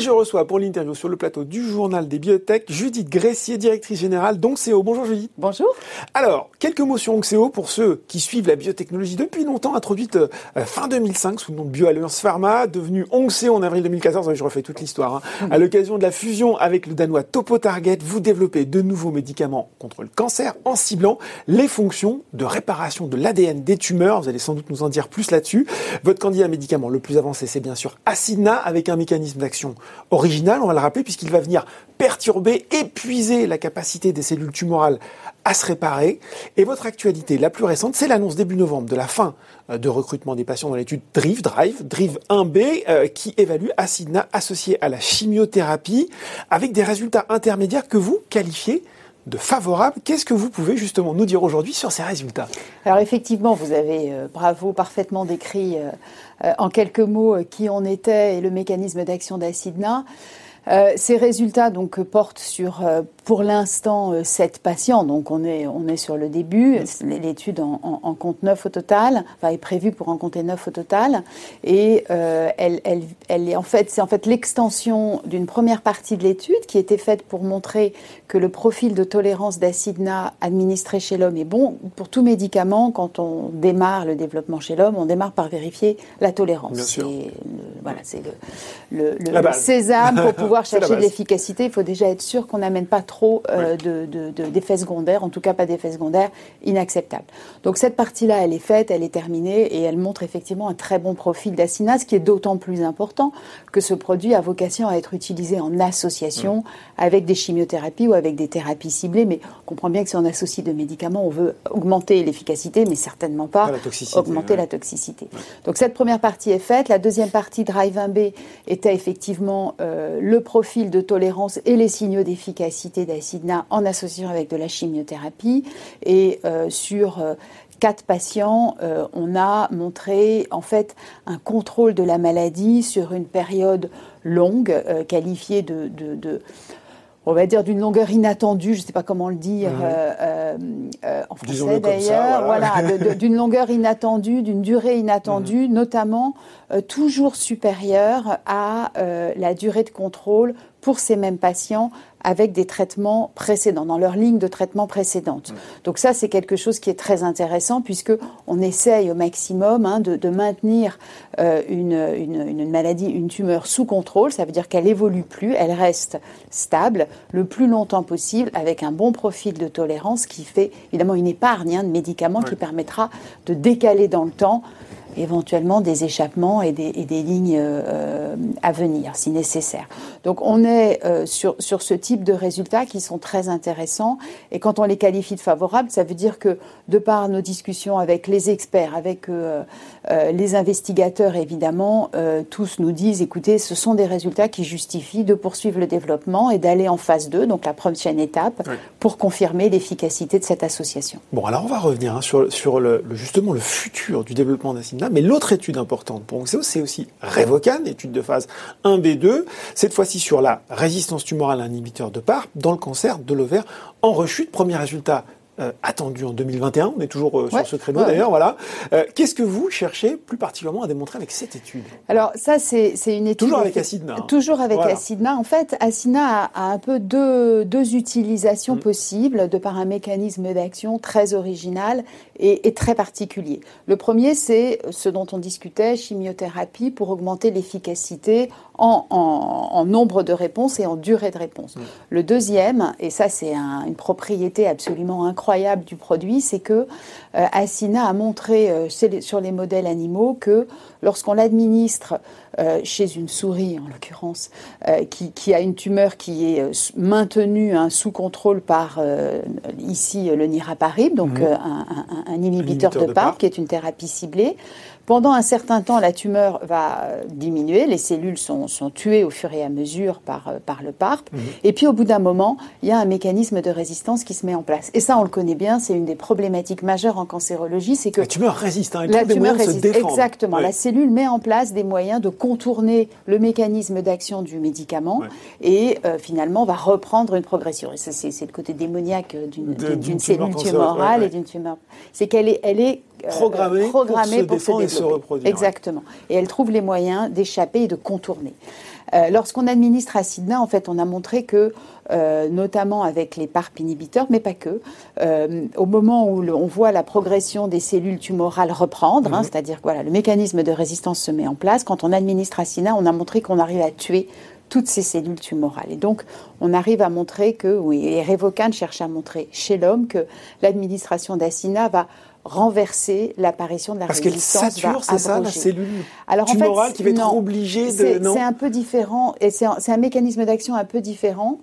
Et je reçois pour l'interview sur le plateau du journal des biotech Judith Gressier, directrice générale d'Onxeo. Bonjour Judith. Bonjour. Alors, quelques mots sur Onxeo pour ceux qui suivent la biotechnologie depuis longtemps, introduite euh, fin 2005 sous le nom de BioAlliance Pharma, devenue Onxeo en avril 2014. Je refais toute l'histoire. Hein. À l'occasion de la fusion avec le danois Topo Target, vous développez de nouveaux médicaments contre le cancer en ciblant les fonctions de réparation de l'ADN des tumeurs. Vous allez sans doute nous en dire plus là-dessus. Votre candidat médicament le plus avancé, c'est bien sûr Acidna, avec un mécanisme d'action original, on va le rappeler, puisqu'il va venir perturber, épuiser la capacité des cellules tumorales à se réparer. Et votre actualité la plus récente, c'est l'annonce début novembre de la fin euh, de recrutement des patients dans l'étude DRIVE, Drive, DRIVE 1B, euh, qui évalue Acidna associé à la chimiothérapie, avec des résultats intermédiaires que vous qualifiez de favorables. Qu'est-ce que vous pouvez justement nous dire aujourd'hui sur ces résultats? Alors effectivement, vous avez, euh, bravo, parfaitement décrit en quelques mots qui on était et le mécanisme d'action d'Acidna. Euh, ces résultats donc portent sur, euh, pour l'instant, euh, sept patients. Donc on est on est sur le début. L'étude en, en, compte neuf au total. Enfin, est prévue pour en compter neuf au total. Et elle, elle, elle est en fait c'est en fait l'extension d'une première partie de l'étude qui était faite pour montrer que le profil de tolérance d'acidna administré chez l'homme est bon pour tout médicament. Quand on démarre le développement chez l'homme, on démarre par vérifier la tolérance. C'est voilà, c'est le, le, le sésame pour pouvoir pouvoir chercher de l'efficacité, il faut déjà être sûr qu'on n'amène pas trop euh, d'effets secondaires, en tout cas pas d'effets secondaires inacceptables. Donc cette partie-là, elle est faite, elle est terminée et elle montre effectivement un très bon profil d'acinase, qui est d'autant plus important que ce produit a vocation à être utilisé en association avec des chimiothérapies ou avec des thérapies ciblées. Mais on comprend bien que si on associe de médicaments, on veut augmenter l'efficacité, mais certainement pas, augmenter la toxicité. Donc cette première partie est faite. La deuxième partie, Drive 1B, était effectivement euh, le profil de tolérance et les signaux d'efficacité d'acidna en association avec de la chimiothérapie. Et euh, sur euh, quatre patients, euh, on a montré en fait un contrôle de la maladie sur une période longue, qualifiée de, de on va dire d'une longueur inattendue, je ne sais pas comment le dire euh, euh, euh, en français d'ailleurs, voilà, d'une longueur inattendue, d'une durée inattendue, mhm. notamment toujours supérieure à la durée de contrôle pour ces mêmes patients avec des traitements précédents, dans leur ligne de traitement précédente. Donc ça, c'est quelque chose qui est très intéressant puisque on essaye au maximum hein, de, maintenir euh, une, une, maladie, une tumeur sous contrôle. Ça veut dire qu'elle évolue plus, elle reste stable le plus longtemps possible avec un bon profil de tolérance qui fait évidemment une épargne hein, de médicaments qui permettra de décaler dans le temps éventuellement des échappements et des, lignes euh, à venir si nécessaire. Donc on est euh, sur, sur ce type de résultats qui sont très intéressants et quand on les qualifie de favorables, ça veut dire que de par nos discussions avec les experts, avec euh, les investigateurs évidemment, tous nous disent écoutez, ce sont des résultats qui justifient de poursuivre le développement et d'aller en phase 2, donc la prochaine étape, pour confirmer l'efficacité de cette association. Bon, alors on va revenir hein, sur, sur le, justement le futur du développement mais l'autre étude importante pour Onxeo, c'est aussi Revocan, étude de phase 1B2, cette fois-ci sur la résistance tumorale à inhibiteur de PARP dans le cancer de l'ovaire en rechute. Premier résultat euh, attendu en 2021. On est toujours euh, sur ce créneau d'ailleurs. Voilà. Euh, qu'est-ce que vous cherchez plus particulièrement à démontrer avec cette étude? Alors ça, c'est une étude toujours avec Acidna. Hein. Toujours avec Acidna. En fait, Acidna a, un peu deux, deux utilisations mm. possibles de par un mécanisme d'action très original et, et, très particulier. Le premier, c'est ce dont on discutait, chimiothérapie pour augmenter l'efficacité en, en, en, nombre de réponses et en durée de réponse. Mm. Le deuxième, et ça c'est un, une propriété absolument incroyable du produit, c'est que euh, Assina a montré euh, sur les modèles animaux que lorsqu'on l'administre euh, chez une souris, en l'occurrence, qui, a une tumeur qui est maintenue hein, sous contrôle par ici le niraparib, donc mhm. un, inhibiteur, de, PARP, qui est une thérapie ciblée, pendant un certain temps, la tumeur va diminuer, les cellules sont, sont tuées au fur et à mesure par, euh, par le PARP, mhm. et puis au bout d'un moment, il y a un mécanisme de résistance qui se met en place. Et ça, on le connaît bien, c'est une des problématiques majeures en cancérologie, c'est que... La tumeur résiste, hein, la tumeur résiste, exactement. La cellule met en place des moyens de contourner le mécanisme d'action du médicament, et euh, finalement va reprendre une progression. Et ça, c'est le côté démoniaque d'une cellule tumorale et d'une tumeur. C'est qu'elle est, elle est programmée, pour, se défendre et se reproduire. Exactement. Et elle trouve les moyens d'échapper et de contourner. Lorsqu'on administre acidna, en fait, on a montré que, notamment avec les PARP inhibiteurs, mais pas que, au moment où on voit la progression des cellules tumorales reprendre, hein, mhm. c'est-à-dire que voilà, le mécanisme de résistance se met en place, quand on administre acidna, on a montré qu'on arrive à tuer toutes ces cellules tumorales. Et donc, on arrive à montrer que, oui, et Revocan cherche à montrer chez l'homme que l'administration d'Acina va renverser l'apparition de la Parce résistance. Parce qu'elle sature, c'est ça, la cellule Alors, tumorale qui va être obligée de... C'est un peu différent, et c'est un, mécanisme d'action un peu différent.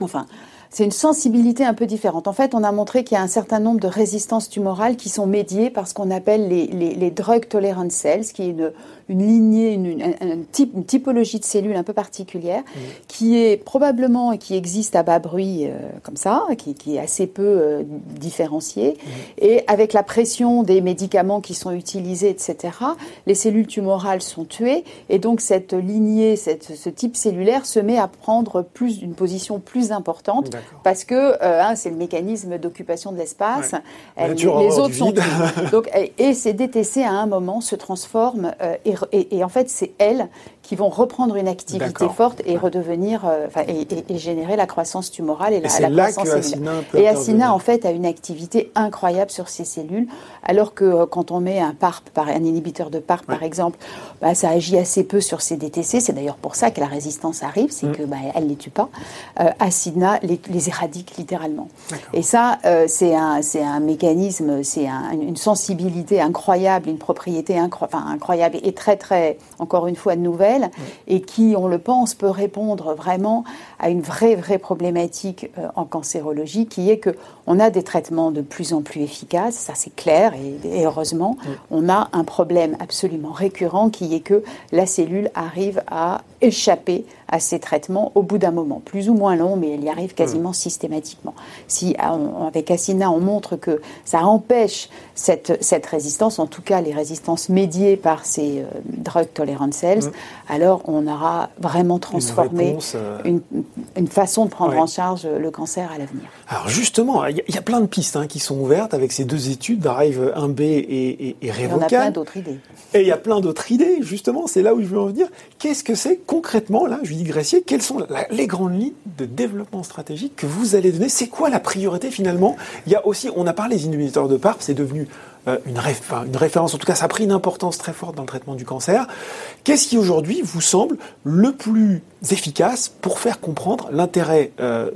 Enfin, c'est une sensibilité un peu différente. En fait, on a montré qu'il y a un certain nombre de résistances tumorales qui sont médiées par ce qu'on appelle les, les, les drug tolerant cells, qui est une, une lignée, une, type, une, typologie de cellules un peu particulière, mmh. qui est probablement et qui existe à bas bruit euh, comme ça, qui, qui, est assez peu euh, différenciée. Mmh. Et avec la pression des médicaments qui sont utilisés, etc., les cellules tumorales sont tuées. Et donc cette lignée, cette, ce type cellulaire se met à prendre plus une position plus importante parce que euh, hein, c'est le mécanisme d'occupation de l'espace. Les, autres sont donc, et, ces DTC à un moment se transforment et et, en fait, c'est elles qui vont reprendre une activité forte et redevenir, euh, et, générer la croissance tumorale et, la, la croissance cellulaire. Et Acina, en fait, a une activité incroyable sur ces cellules, alors que euh, quand on met un PARP, un inhibiteur de PARP, par exemple, bah, ça agit assez peu sur ces DTC. C'est d'ailleurs pour ça que la résistance arrive, c'est mm. que bah, elle les tue pas. Euh, Acina les, les, éradique littéralement. Et ça, euh, c'est un, un mécanisme, c'est une sensibilité incroyable, une propriété incroyable et très, très, encore une fois, nouvelle et qui, on le pense, peut répondre vraiment à une vraie, vraie problématique euh, en cancérologie qui est que on a des traitements de plus en plus efficaces, ça c'est clair et, heureusement, on a un problème absolument récurrent qui est que la cellule arrive à échapper à ces traitements au bout d'un moment, plus ou moins long, mais elle y arrive quasiment systématiquement. Si avec Acina on montre que ça empêche cette, cette résistance, en tout cas les résistances médiées par ces euh, drug tolerant cells, alors on aura vraiment transformé euh, une, une, façon de prendre en charge le cancer à l'avenir. Alors justement, il y, a plein de pistes hein, qui sont ouvertes avec ces deux études, Drive 1B et, et, et en a plein d'autres idées. Et il y a plein d'autres idées, justement, c'est là où je veux en venir. Qu'est-ce que c'est concrètement, là, dis Gressier, quelles sont les grandes lignes de développement stratégique que vous allez donner? C'est quoi la priorité finalement? Il y a aussi, on a parlé des inhibiteurs de PARP, c'est devenu euh, une, une, référence, en tout cas ça a pris une importance très forte dans le traitement du cancer. Qu'est-ce qui aujourd'hui vous semble le plus efficace pour faire comprendre l'intérêt euh,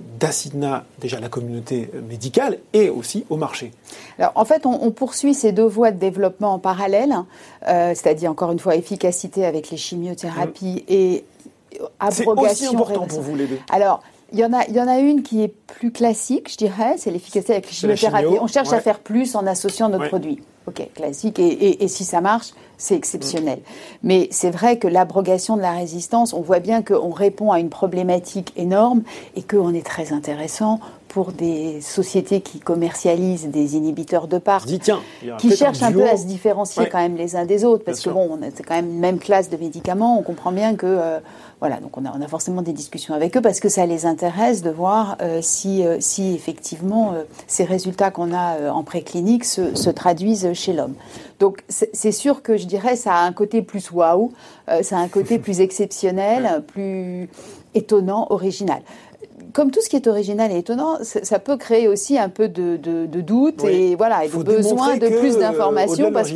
déjà à la communauté médicale et aussi au marché? Alors en fait, on, poursuit ces deux voies de développement en parallèle, euh, c'est-à-dire encore une fois efficacité avec les chimiothérapies mmh. et. C'est aussi important pour vous les deux? Alors, il y, en a, il y en a une qui est plus classique, je dirais, c'est l'efficacité avec les chimiothérapies. On cherche à faire plus en associant notre produit. Ok, classique. Et, et, si ça marche, c'est exceptionnel. Mm. Mais c'est vrai que l'abrogation de la résistance, on voit bien qu'on répond à une problématique énorme et qu'on est très intéressant pour des sociétés qui commercialisent des inhibiteurs de part, qui cherchent un, peu à se différencier quand même les uns des autres, parce que bon, c'est quand même une même classe de médicaments, on comprend bien que euh, voilà, donc on a, on a, forcément des discussions avec eux parce que ça les intéresse de voir euh, si, euh, si effectivement ces résultats qu'on a en préclinique se, se traduisent chez l'homme. Donc c'est sûr que je dirais ça a un côté plus waouh, ça a un côté plus exceptionnel, plus étonnant, original comme tout ce qui est original et étonnant, ça peut créer aussi un peu de, de, doute et voilà, et de besoin de plus d'informations parce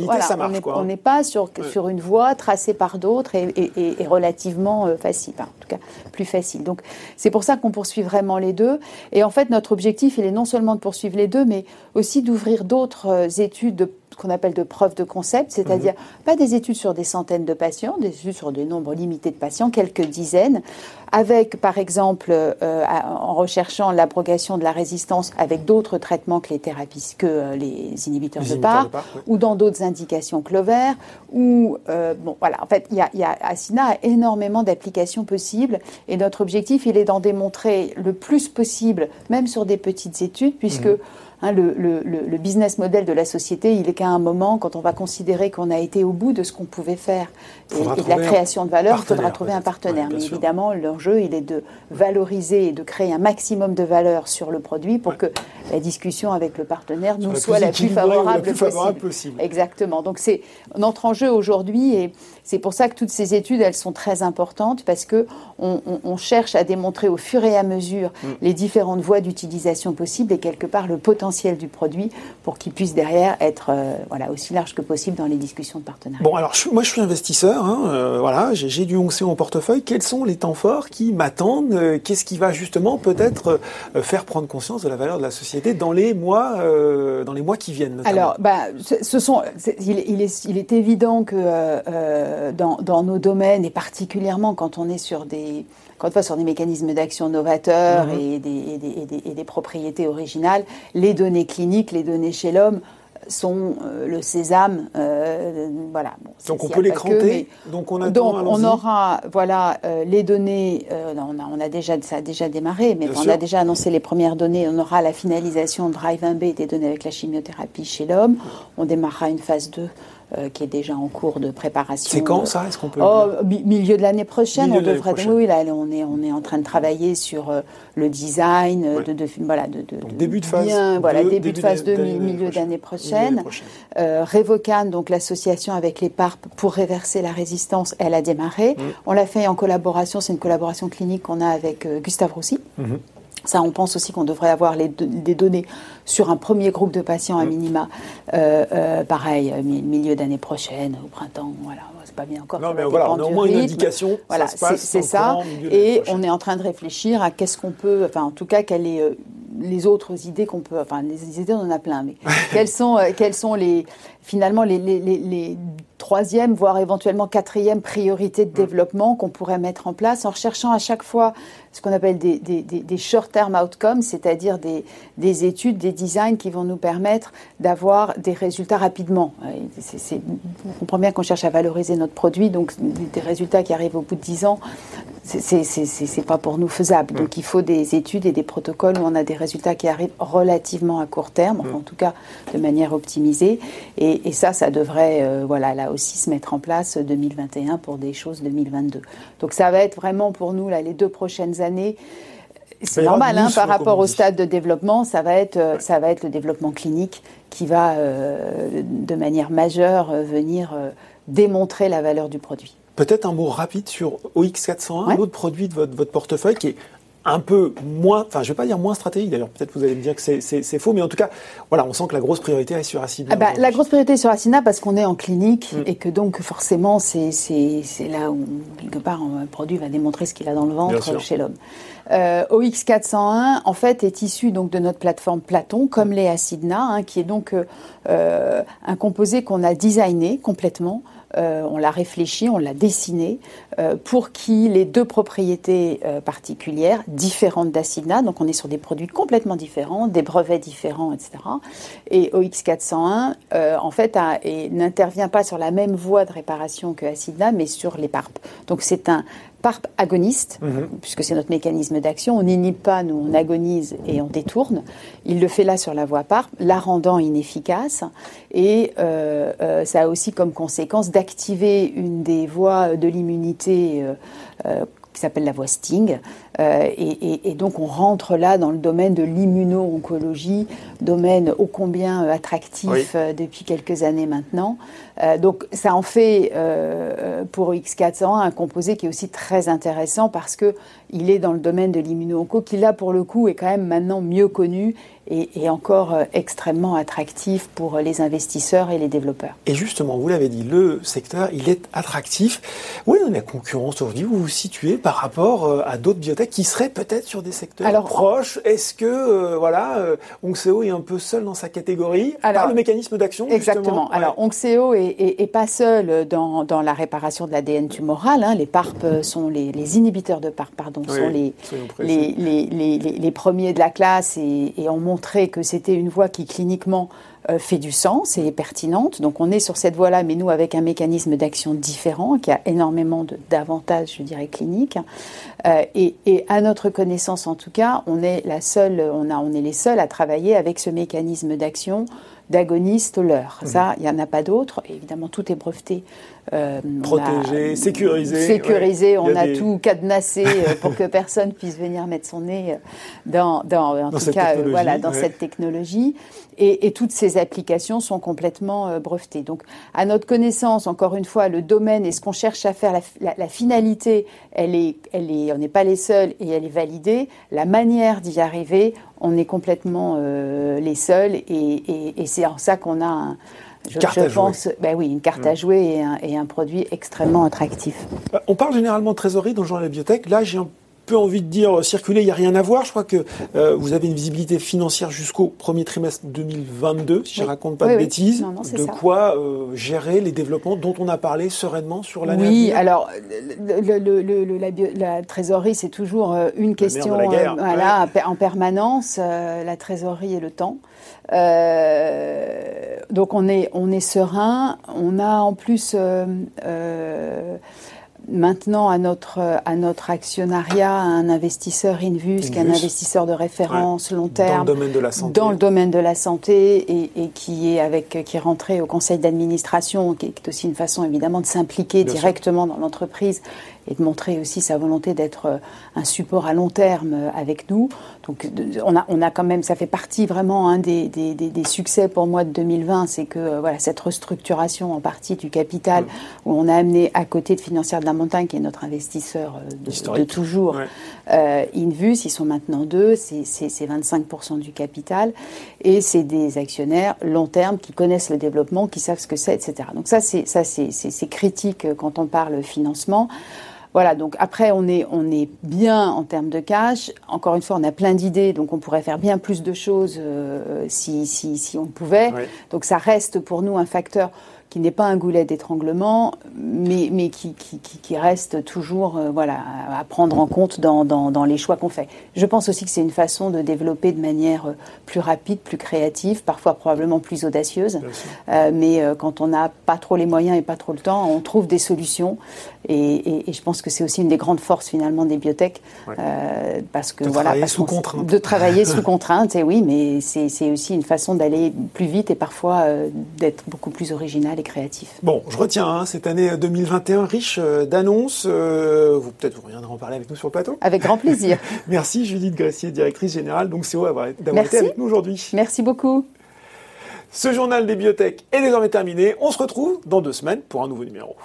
qu'on n'est pas sur, sur une voie tracée par d'autres et, et, relativement euh, facile, en tout cas plus facile. Donc c'est pour ça qu'on poursuit vraiment les deux. Et en fait, notre objectif, il est non seulement de poursuivre les deux, mais aussi d'ouvrir d'autres euh, études de qu'on appelle de preuves de concept, c'est-à-dire mhm. pas des études sur des centaines de patients, des études sur des nombres limités de patients, quelques dizaines, avec par exemple euh, en recherchant l'abrogation de la résistance avec d'autres traitements que les thérapies, que euh, les inhibiteurs de part, ou dans d'autres indications l'ovaire, ou euh, bon voilà, en fait, il y a, y a Asina a énormément d'applications possibles et notre objectif il est d'en démontrer le plus possible, même sur des petites études, puisque mhm. Hein, le, business model de la société, il est qu'à un moment, quand on va considérer qu'on a été au bout de ce qu'on pouvait faire et, de la création de valeur, il faudra trouver un partenaire. Mais évidemment, l'enjeu, il est de valoriser et de créer un maximum de valeur sur le produit pour que la discussion avec le partenaire nous soit la plus favorable, possible. Exactement. Donc c'est notre enjeu aujourd'hui et c'est pour ça que toutes ces études, elles sont très importantes parce que on, cherche à démontrer au fur et à mesure mm. les différentes voies d'utilisation possibles et quelque part le potentiel du produit pour qu'il puisse derrière être euh, voilà aussi large que possible dans les discussions de partenariat. Bon alors moi je suis investisseur, hein, euh, voilà, j'ai du Onxé en portefeuille. Quels sont les temps forts qui m'attendent euh, Qu'est-ce qui va justement peut-être faire prendre conscience de la valeur de la société dans les mois dans les mois qui viennent Alors bah ce sont il, est, il est évident que dans, dans nos domaines et particulièrement quand on est sur des encore une fois, sur des mécanismes d'action novateurs mhm. et, des, propriétés originales, les données cliniques, les données chez l'homme sont euh, le sésame. Euh, voilà. donc on peut les cranter. donc on, a donc on aura voilà euh, les données. On a, on, a, déjà ça a déjà démarré, mais on a déjà annoncé les premières données. On aura la finalisation Drive 1B des données avec la chimiothérapie chez l'homme. On démarrera une phase 2 euh, qui est déjà en cours de préparation. C'est quand ça? Est-ce qu'on peut oh, Milieu de l'année prochaine, on devrait. Oui, là, on est on est en train de travailler sur euh, le design de, de, voilà de, début de phase. voilà début, de phase 2, milieu d'année prochaine. Euh, Revocan, donc l'association avec les PARP pour réverser la résistance, elle a démarré. Mm. On l'a fait en collaboration. C'est une collaboration clinique qu'on a avec Gustave Roussy. Mm-hmm. Ça, on pense aussi qu'on devrait avoir les, des données sur un premier groupe de patients à mm. minima. Euh, euh, pareil, euh, milieu d'année prochaine, au printemps, voilà. C'est pas bien encore. Non, mais voilà, on a au moins une indication. Voilà, c'est ça. Et on est en train de réfléchir à qu'est-ce qu'on peut, enfin, en tout cas, quelles est les autres idées qu'on peut, enfin les idées on en a plein, mais quelles sont, quelles sont les, finalement les, les, les, troisième, voire éventuellement quatrième priorité de mm. développement qu'on pourrait mettre en place en recherchant à chaque fois ce qu'on appelle des, des, des short-term outcomes, c'est-à-dire des, des, études, des designs qui vont nous permettre d'avoir des résultats rapidement. C'est, on comprend bien qu'on cherche à valoriser notre produit, donc des résultats qui arrivent au bout de dix ans, c'est pas pour nous faisable. Mm. Donc il faut des études et des protocoles où on a des résultats qui arrivent relativement à court terme, mm. en tout cas de manière optimisée. Et, ça, ça devrait, euh, voilà, là aussi se mettre en place 2021 pour des choses 2022. Donc ça va être vraiment pour nous là les deux prochaines années. C'est normal, hein, par rapport au stade de développement, ça va être, euh, ça va être le développement clinique qui va, euh, de manière majeure, venir démontrer la valeur du produit. Peut-être un mot rapide sur OX401, un autre produit de votre, votre portefeuille qui est un peu moins, enfin je vais pas dire moins stratégique d'ailleurs, peut-être vous allez me dire que c'est faux, mais en tout cas, voilà, on sent que la grosse priorité est sur Acina. Ah bah, la grosse priorité est sur Acina parce qu'on est en clinique mm. et que donc forcément c'est là où quelque part un produit va démontrer ce qu'il a dans le ventre chez l'homme. Euh, OX401 en fait est issu donc de notre plateforme Platon comme les Acidna, hein, qui est donc euh, euh, un composé qu'on a designé complètement euh, on l'a réfléchi, on l'a dessiné euh, pour qu'il ait deux propriétés euh, particulières, différentes d'Acidna. Donc on est sur des produits complètement différents, des brevets différents, etc. Et OX401, en fait, n'intervient pas sur la même voie de réparation que Acidna, mais sur les PARP. Donc c'est un PARP agoniste, mhm. puisque c'est notre mécanisme d'action. On n'inhibe pas, nous, on agonise et on détourne. Il le fait là sur la voie PARP, la rendant inefficace. Et euh, euh, ça a aussi comme conséquence d'activer une des voies de l'immunité euh, qui s'appelle la voie Sting. et, donc on rentre là dans le domaine de l'immuno-oncologie, domaine ô combien attractif depuis quelques années maintenant. Euh, donc ça en fait euh, pour X401 un composé qui est aussi très intéressant parce que il est dans le domaine de l'immuno-onco qui là pour le coup est quand même maintenant mieux connu et, encore euh, extrêmement attractif pour les investisseurs et les développeurs. Et justement, vous l'avez dit, le secteur, il est attractif. Oui, on a concurrence aujourd'hui? Vous vous situez par rapport à d'autres biotech qui seraient peut-être sur des secteurs proches? Est-ce que, voilà, Onxeo est un peu seul dans sa catégorie alors, par le mécanisme d'action Exactement. Alors, Onxeo est et, pas seul dans, la réparation de l'ADN tumoral. Hein. Les PARP sont les, inhibiteurs de PARP, pardon, sont les, les, les, premiers de la classe et, ont montré que c'était une voie qui cliniquement euh, fait du sens et est pertinente. Donc on est sur cette voie-là, mais nous avec un mécanisme d'action différent qui a énormément d'avantages, je dirais, cliniques. Euh, et, et, à notre connaissance, en tout cas, on est la seule, on, a, on est les seuls à travailler avec ce mécanisme d'action d'agonistes leur. Mmh. Ça, il n'y en a pas d'autres. Évidemment, tout est breveté. Euh, Protégé, sécurisé. Sécurisé, on a, tout cadenassé euh, pour que personne puisse venir mettre son nez euh, dans, dans en tout cas, voilà, dans cette technologie. Et, et, toutes ces applications sont complètement brevetées. Donc, à notre connaissance, encore une fois, le domaine et ce qu'on cherche à faire, la, la, la, finalité, elle est, elle est, on n'est pas les seuls et elle est validée. La manière d'y arriver, on est complètement euh, les seuls et, et, et c'est en ça qu'on a un, je, carte je pense, ben oui, une carte à mm. jouer et un, et un, produit extrêmement attractif. Euh, on parle généralement de trésorerie dans le genre de la biotech. Là, j'ai un peu envie de dire circuler, il n'y a rien à voir. Je crois que euh, vous avez une visibilité financière jusqu'au premier trimestre 2022, si je ne raconte pas de bêtises. de quoi euh, gérer les développements dont on a parlé sereinement sur l'année Oui, alors le, le, le, la, la, trésorerie, c'est toujours euh, une question voilà, en permanence, la trésorerie et le temps. donc on est, on est serein. On a en plus maintenant à notre, à notre actionnariat un investisseur Invus, qui est un investisseur de référence long terme dans le domaine de la santé, dans le domaine de la santé et, et qui est avec qui est rentré au conseil d'administration, qui est aussi une façon évidemment de s'impliquer directement dans l'entreprise et de montrer aussi sa volonté d'être euh, un support à long terme euh, avec nous. Donc on a, on a quand même, ça fait partie vraiment un des, des, des, succès pour moi de 2020, c'est que euh, voilà cette restructuration en partie du capital où on a amené à côté de Financière de la Montagne, qui est notre investisseur de, toujours, euh, Invus, ils sont maintenant deux, c'est 25% du capital et c'est des actionnaires long terme qui connaissent le développement, qui savent ce que c'est, etc. Donc ça c'est critique quand on parle financement. Voilà, donc après, on est, on est bien en termes de cash. Encore une fois, on a plein d'idées, donc on pourrait faire bien plus de choses euh, si, si, si, on pouvait. Donc ça reste pour nous un facteur qui n'est pas un goulet d'étranglement, mais, mais qui, qui, qui, reste toujours euh, voilà, à prendre en compte dans, dans, dans les choix qu'on fait. Je pense aussi que c'est une façon de développer de manière euh, plus rapide, plus créative, parfois probablement plus audacieuse. Euh, mais euh, quand on n'a pas trop les moyens et pas trop le temps, on trouve des solutions. Et, et, et je pense que c'est aussi une des grandes forces finalement des biotech. Parce que de voilà, travailler sous contrainte. De travailler sous contrainte, et oui, mais c'est aussi une façon d'aller plus vite et parfois d'être beaucoup plus original et créatif. Bon, je retiens hein, cette année 2021 riche euh, d'annonces. Euh, vous peut-être vous reviendrez en parler avec nous sur le plateau. Avec grand plaisir. Merci Judith Gressier, directrice générale. Donc c'est d'avoir été avec nous aujourd'hui. Merci beaucoup. Ce journal des biotech est désormais terminé. On se retrouve dans deux semaines pour un nouveau numéro.